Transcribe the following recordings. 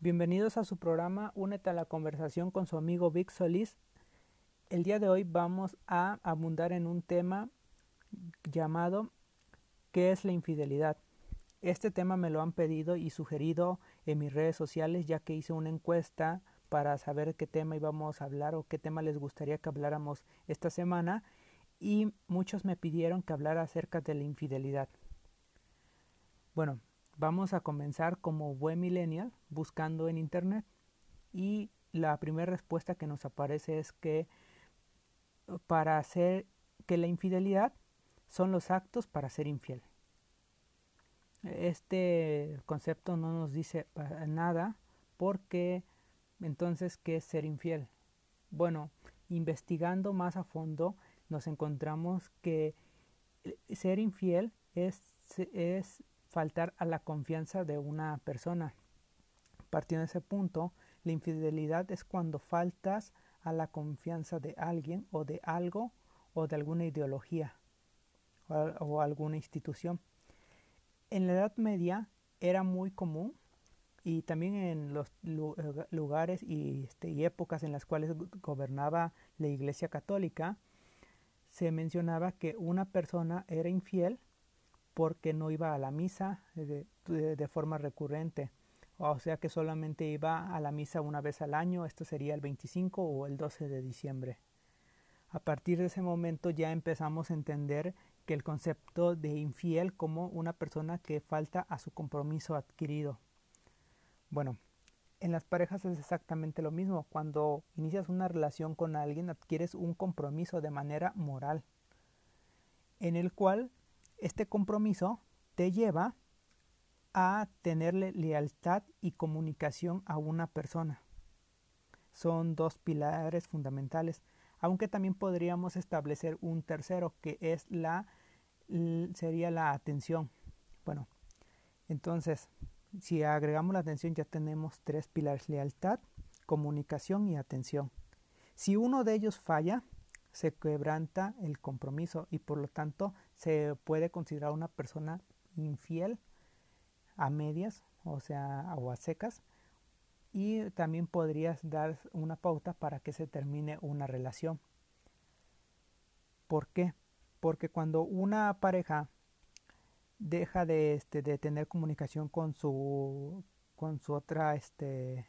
Bienvenidos a su programa Únete a la conversación con su amigo Vic Solís. El día de hoy vamos a abundar en un tema llamado ¿Qué es la infidelidad? Este tema me lo han pedido y sugerido en mis redes sociales ya que hice una encuesta para saber qué tema íbamos a hablar o qué tema les gustaría que habláramos esta semana y muchos me pidieron que hablara acerca de la infidelidad. Bueno, vamos a comenzar como buen millennial buscando en internet y la primera respuesta que nos aparece es que para hacer que la infidelidad son los actos para ser infiel. Este concepto no nos dice nada porque entonces, ¿qué es ser infiel? Bueno, investigando más a fondo nos encontramos que ser infiel es, es faltar a la confianza de una persona. Partiendo de ese punto, la infidelidad es cuando faltas a la confianza de alguien o de algo o de alguna ideología o, alguna institución. En la Edad Media era muy común y también en los lugares y, este, y épocas en las cuales gobernaba la Iglesia Católica, se mencionaba que una persona era infiel porque no iba a la misa de, de, forma recurrente. O sea que solamente iba a la misa una vez al año, esto sería el 25 o el 12 de diciembre. A partir de ese momento ya empezamos a entender que el concepto de infiel como una persona que falta a su compromiso adquirido. Bueno, en las parejas es exactamente lo mismo. Cuando inicias una relación con alguien adquieres un compromiso de manera moral, en el cual este compromiso te lleva a tenerle lealtad y comunicación a una persona. Son dos pilares fundamentales, aunque también podríamos establecer un tercero que es la sería la atención. Bueno, entonces, si agregamos la atención ya tenemos tres pilares, lealtad, comunicación y atención. Si uno de ellos falla, se quebranta el compromiso y por lo tanto se puede considerar una persona infiel a medias, o sea, o a secas, y también podrías dar una pauta para que se termine una relación. ¿Por qué? Porque cuando una pareja deja de, este, de tener comunicación con su, con su otra, este,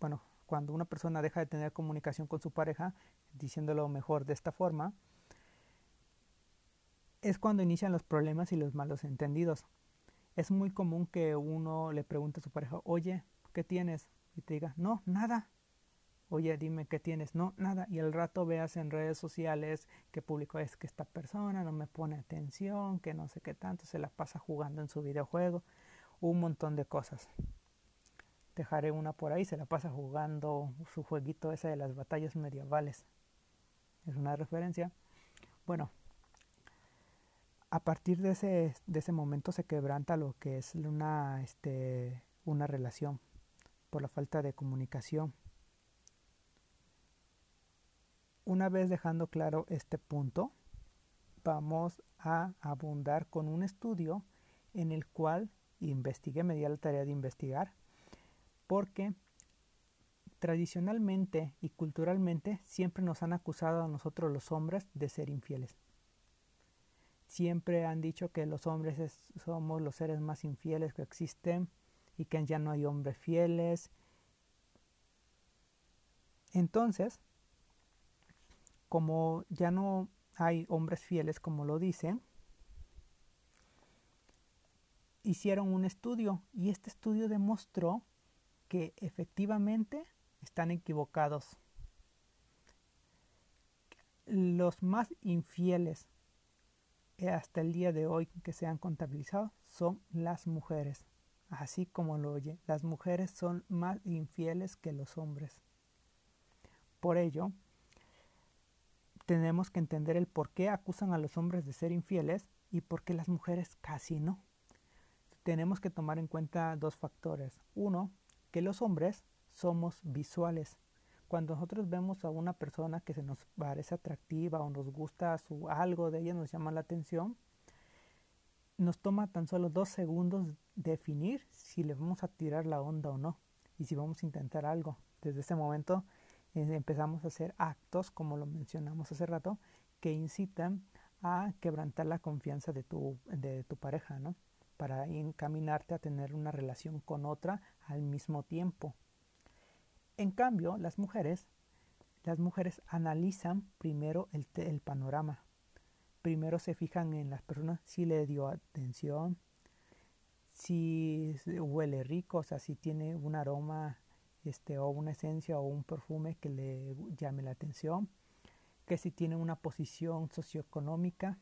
bueno, cuando una persona deja de tener comunicación con su pareja, diciéndolo mejor de esta forma, es cuando inician los problemas y los malos entendidos. Es muy común que uno le pregunte a su pareja, oye, ¿qué tienes? Y te diga, no, nada. Oye, dime qué tienes. No, nada. Y al rato veas en redes sociales que publicó es que esta persona no me pone atención, que no sé qué tanto, se la pasa jugando en su videojuego, un montón de cosas. Dejaré una por ahí, se la pasa jugando su jueguito ese de las batallas medievales. Es una referencia. Bueno, a partir de ese, de ese momento se quebranta lo que es una, este, una relación por la falta de comunicación. Una vez dejando claro este punto, vamos a abundar con un estudio en el cual investigué, me di la tarea de investigar porque tradicionalmente y culturalmente siempre nos han acusado a nosotros los hombres de ser infieles. Siempre han dicho que los hombres somos los seres más infieles que existen y que ya no hay hombres fieles. Entonces, como ya no hay hombres fieles como lo dicen, hicieron un estudio y este estudio demostró que efectivamente están equivocados. Los más infieles eh, hasta el día de hoy que se han contabilizado son las mujeres. Así como lo oye, las mujeres son más infieles que los hombres. Por ello, tenemos que entender el por qué acusan a los hombres de ser infieles y por qué las mujeres casi no. Tenemos que tomar en cuenta dos factores. Uno, que los hombres somos visuales. Cuando nosotros vemos a una persona que se nos parece atractiva o nos gusta su, algo de ella, nos llama la atención, nos toma tan solo dos segundos definir si le vamos a tirar la onda o no. y si vamos a intentar algo. Desde ese momento eh, empezamos a hacer actos, como lo mencionamos hace rato, que incitan a quebrantar la confianza de tu, de tu pareja, ¿no? Para encaminarte a tener una relación con otra al mismo tiempo. En cambio, las mujeres, las mujeres analizan primero el, panorama. Primero se fijan en las personas si le dio atención, si huele rico, o sea, si tiene un aroma este, o una esencia o un perfume que le llame la atención, que si tiene una posición socioeconómica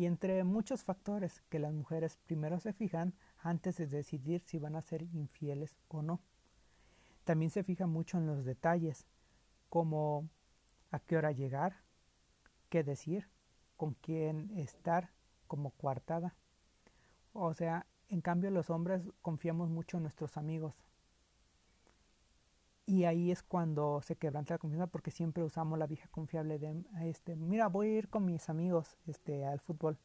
y entre muchos factores que las mujeres primero se fijan antes de decidir si van a ser infieles o no. También se fija mucho en los detalles, como a qué hora llegar, qué decir, con quién estar como coartada. O sea, en cambio los hombres confiamos mucho en nuestros amigos, y ahí es cuando se quebranta la confianza porque siempre usamos la vieja confiable de este mira voy a ir con mis amigos este al fútbol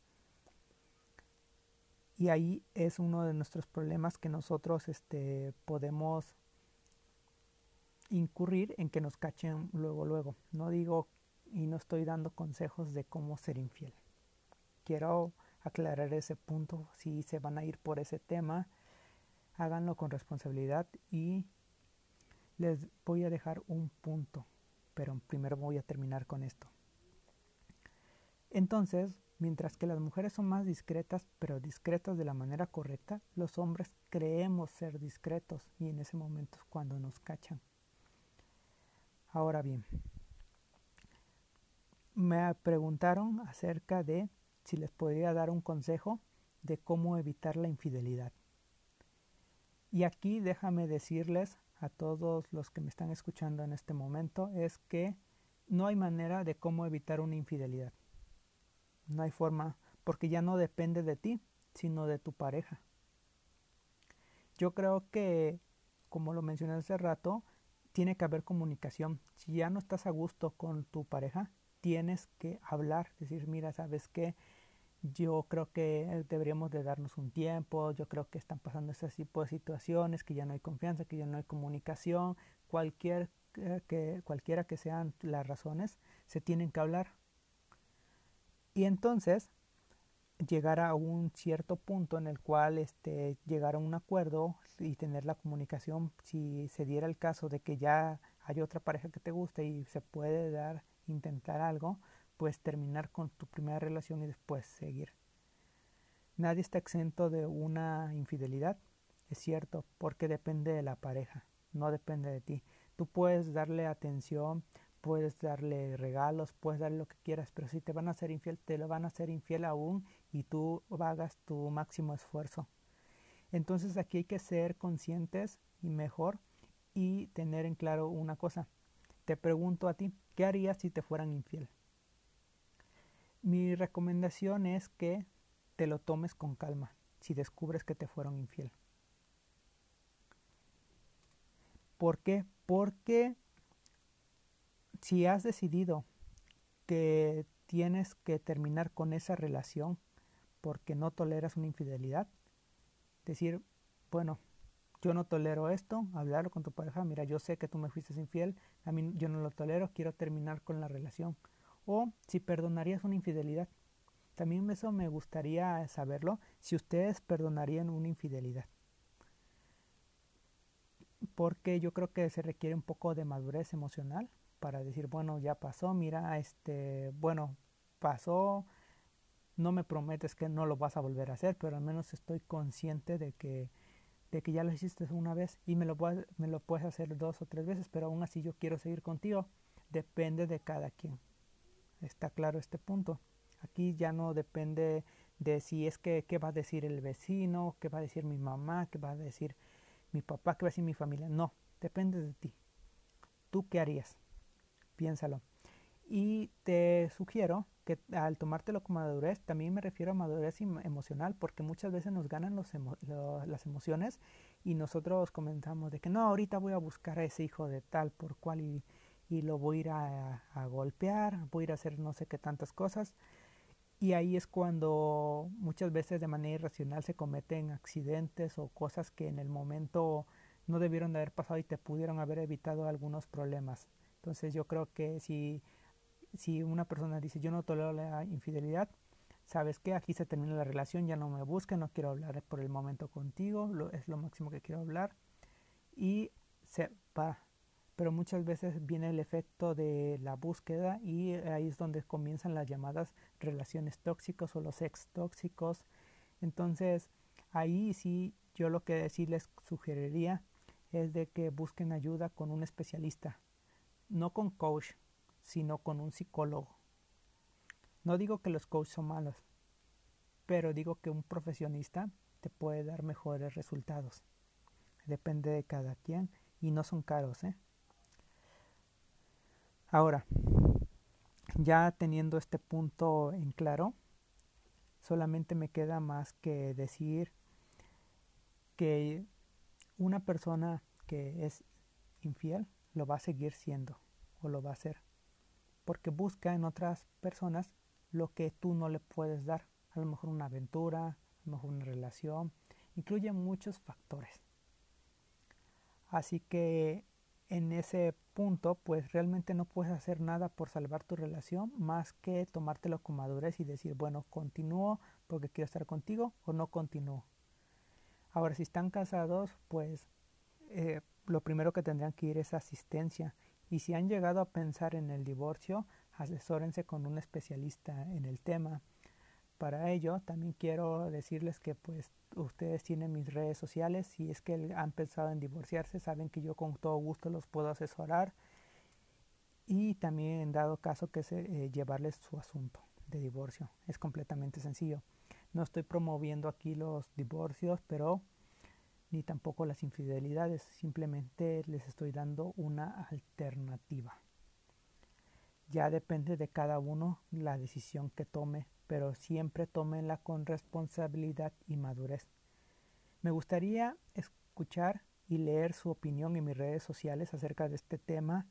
y ahí es uno de nuestros problemas que nosotros este podemos incurrir en que nos cachen luego luego. No digo y no estoy dando consejos de cómo ser infiel. Quiero aclarar ese punto si se van a ir por ese tema háganlo con responsabilidad y les voy a dejar un punto, pero primero voy a terminar con esto. Entonces, mientras que las mujeres son más discretas, pero discretas de la manera correcta, los hombres creemos ser discretos y en ese momento es cuando nos cachan. Ahora bien, me preguntaron acerca de si les podría dar un consejo de cómo evitar la infidelidad. Y aquí déjame decirles a todos los que me están escuchando en este momento es que no hay manera de cómo evitar una infidelidad. No hay forma, porque ya no depende de ti, sino de tu pareja. Yo creo que, como lo mencioné hace rato, tiene que haber comunicación. Si ya no estás a gusto con tu pareja, tienes que hablar, decir, mira, ¿sabes qué? Yo creo que deberíamos de darnos un tiempo, yo creo que están pasando ese tipo de situaciones, que ya no hay confianza, que ya no hay comunicación, cualquier, eh, que, cualquiera que sean las razones, se tienen que hablar. Y entonces llegar a un cierto punto en el cual este, llegar a un acuerdo y tener la comunicación, si se diera el caso de que ya hay otra pareja que te guste y se puede dar, intentar algo, pues terminar con tu primera relación y después seguir. Nadie está exento de una infidelidad, es cierto, porque depende de la pareja, no depende de ti. Tú puedes darle atención, puedes darle regalos, puedes darle lo que quieras, pero si te van a ser infiel, te lo van a hacer infiel aún y tú hagas tu máximo esfuerzo. Entonces aquí hay que ser conscientes y mejor y tener en claro una cosa. Te pregunto a ti, ¿qué harías si te fueran infiel? Recomendación es que te lo tomes con calma si descubres que te fueron infiel. ¿Por qué? Porque si has decidido que tienes que terminar con esa relación porque no toleras una infidelidad, decir, bueno, yo no tolero esto, hablarlo con tu pareja, mira, yo sé que tú me fuiste infiel, a mí yo no lo tolero, quiero terminar con la relación o si perdonarías una infidelidad. También eso me gustaría saberlo, si ustedes perdonarían una infidelidad. Porque yo creo que se requiere un poco de madurez emocional para decir, bueno, ya pasó, mira, este, bueno, pasó, no me prometes que no lo vas a volver a hacer, pero al menos estoy consciente de que, de que ya lo hiciste una vez y me lo, me lo puedes hacer dos o tres veces, pero aún así yo quiero seguir contigo. Depende de cada quien. Está claro este punto. Aquí ya no depende de si es que qué va a decir el vecino, qué va a decir mi mamá, qué va a decir mi papá, qué va a decir mi familia. No, depende de ti. ¿Tú qué harías? Piénsalo. Y te sugiero que al tomártelo como madurez, también me refiero a madurez emocional, porque muchas veces nos ganan los las emociones y nosotros comentamos de que no, ahorita voy a buscar a ese hijo de tal por cual y y lo voy a ir a, golpear, voy a ir a hacer no sé qué tantas cosas. Y ahí es cuando muchas veces de manera irracional se cometen accidentes o cosas que en el momento no debieron de haber pasado y te pudieron haber evitado algunos problemas. Entonces yo creo que si, si una persona dice yo no tolero la infidelidad, sabes que aquí se termina la relación, ya no me busques, no quiero hablar por el momento contigo, es lo máximo que quiero hablar y se va. Pero muchas veces viene el efecto de la búsqueda y ahí es donde comienzan las llamadas relaciones tóxicas o los ex tóxicos. Entonces ahí sí yo lo que sí les sugeriría es de que busquen ayuda con un especialista, no con coach, sino con un psicólogo. No digo que los coaches son malos, pero digo que un profesionista te puede dar mejores resultados. Depende de cada quien y no son caros. ¿eh? Ahora, ya teniendo este punto en claro, solamente me queda más que decir que una persona que es infiel lo va a seguir siendo o lo va a hacer porque busca en otras personas lo que tú no le puedes dar a lo mejor una aventura a lo mejor una relación incluye muchos factores. Así que en ese punto pues realmente no puedes hacer nada por salvar tu relación más que tomártelo con madurez y decir bueno continúo porque quiero estar contigo o no continúo Ahora, si están casados, pues eh, lo primero que tendrían que ir es asistencia. Y si han llegado a pensar en el divorcio, asesórense con un especialista en el tema. Para ello, también quiero decirles que pues ustedes tienen mis redes sociales. Si es que han pensado en divorciarse, saben que yo con todo gusto los puedo asesorar. Y también en dado caso que eh, llevarles su asunto de divorcio. Es completamente sencillo. No estoy promoviendo aquí los divorcios, pero ni tampoco las infidelidades. Simplemente les estoy dando una alternativa. Ya depende de cada uno la decisión que tome, pero siempre tómenla con responsabilidad y madurez. Me gustaría escuchar y leer su opinión en mis redes sociales acerca de este tema.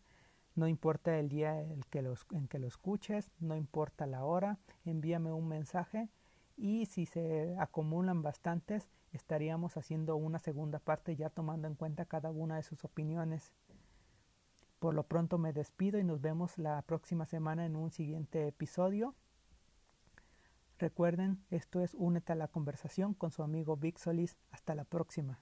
No importa el día en que, en que lo escuches, no importa la hora, envíame un mensaje y si se acumulan bastantes estaríamos haciendo una segunda parte ya tomando en cuenta cada una de sus opiniones. Por lo pronto me despido y nos vemos la próxima semana en un siguiente episodio. Recuerden, esto es Únete a la conversación con su amigo Vic Solís. Hasta la próxima.